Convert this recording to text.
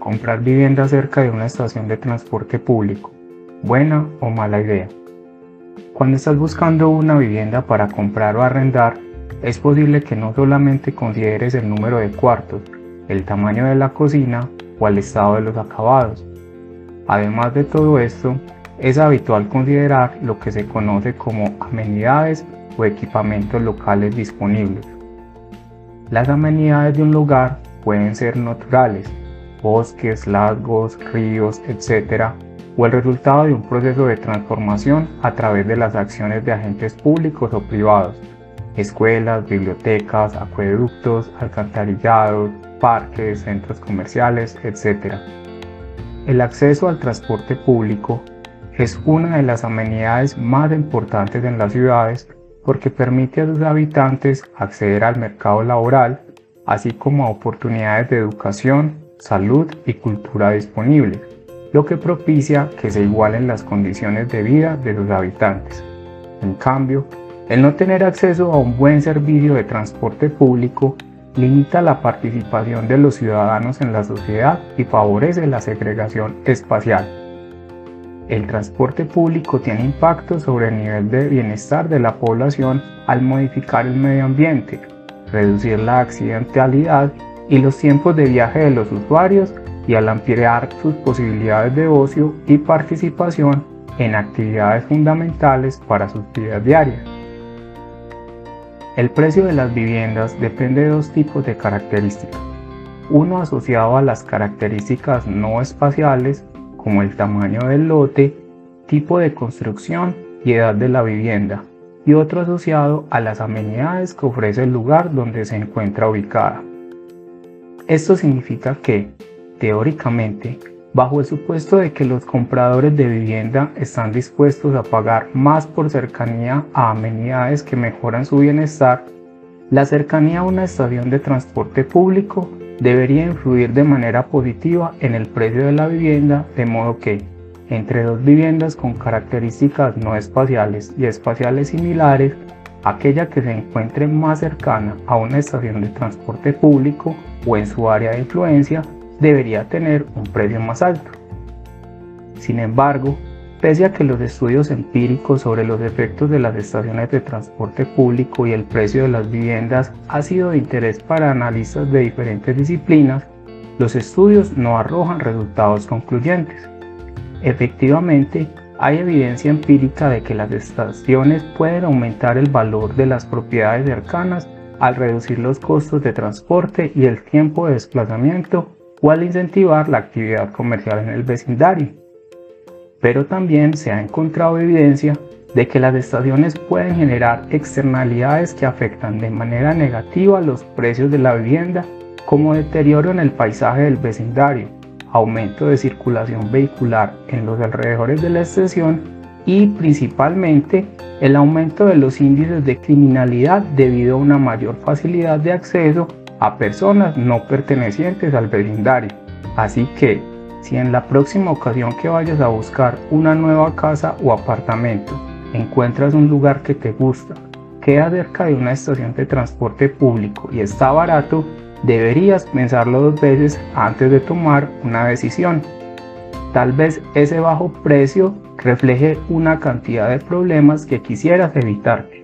Comprar vivienda cerca de una estación de transporte público. ¿Buena o mala idea? Cuando estás buscando una vivienda para comprar o arrendar, es posible que no solamente consideres el número de cuartos, el tamaño de la cocina o el estado de los acabados. Además de todo esto, es habitual considerar lo que se conoce como amenidades o equipamientos locales disponibles. Las amenidades de un lugar pueden ser naturales, bosques, lagos, ríos, etc., o el resultado de un proceso de transformación a través de las acciones de agentes públicos o privados, escuelas, bibliotecas, acueductos, alcantarillados, parques, centros comerciales, etc. El acceso al transporte público es una de las amenidades más importantes en las ciudades porque permite a sus habitantes acceder al mercado laboral, así como a oportunidades de educación, salud y cultura disponibles, lo que propicia que se igualen las condiciones de vida de sus habitantes. En cambio, el no tener acceso a un buen servicio de transporte público limita la participación de los ciudadanos en la sociedad y favorece la segregación espacial. El transporte público tiene impacto sobre el nivel de bienestar de la población al modificar el medio ambiente, reducir la accidentalidad y los tiempos de viaje de los usuarios y al ampliar sus posibilidades de ocio y participación en actividades fundamentales para sus vidas diarias. El precio de las viviendas depende de dos tipos de características. Uno asociado a las características no espaciales como el tamaño del lote, tipo de construcción y edad de la vivienda, y otro asociado a las amenidades que ofrece el lugar donde se encuentra ubicada. Esto significa que, teóricamente, bajo el supuesto de que los compradores de vivienda están dispuestos a pagar más por cercanía a amenidades que mejoran su bienestar, la cercanía a una estación de transporte público debería influir de manera positiva en el precio de la vivienda, de modo que, entre dos viviendas con características no espaciales y espaciales similares, aquella que se encuentre más cercana a una estación de transporte público o en su área de influencia debería tener un precio más alto. Sin embargo, pese a que los estudios empíricos sobre los efectos de las estaciones de transporte público y el precio de las viviendas ha sido de interés para analistas de diferentes disciplinas, los estudios no arrojan resultados concluyentes. Efectivamente, hay evidencia empírica de que las estaciones pueden aumentar el valor de las propiedades cercanas al reducir los costos de transporte y el tiempo de desplazamiento o al incentivar la actividad comercial en el vecindario. Pero también se ha encontrado evidencia de que las estaciones pueden generar externalidades que afectan de manera negativa los precios de la vivienda, como deterioro en el paisaje del vecindario, aumento de circulación vehicular en los alrededores de la estación y principalmente el aumento de los índices de criminalidad debido a una mayor facilidad de acceso a personas no pertenecientes al vecindario. Así que, si en la próxima ocasión que vayas a buscar una nueva casa o apartamento, encuentras un lugar que te gusta, queda cerca de una estación de transporte público y está barato, deberías pensarlo dos veces antes de tomar una decisión. Tal vez ese bajo precio refleje una cantidad de problemas que quisieras evitarte.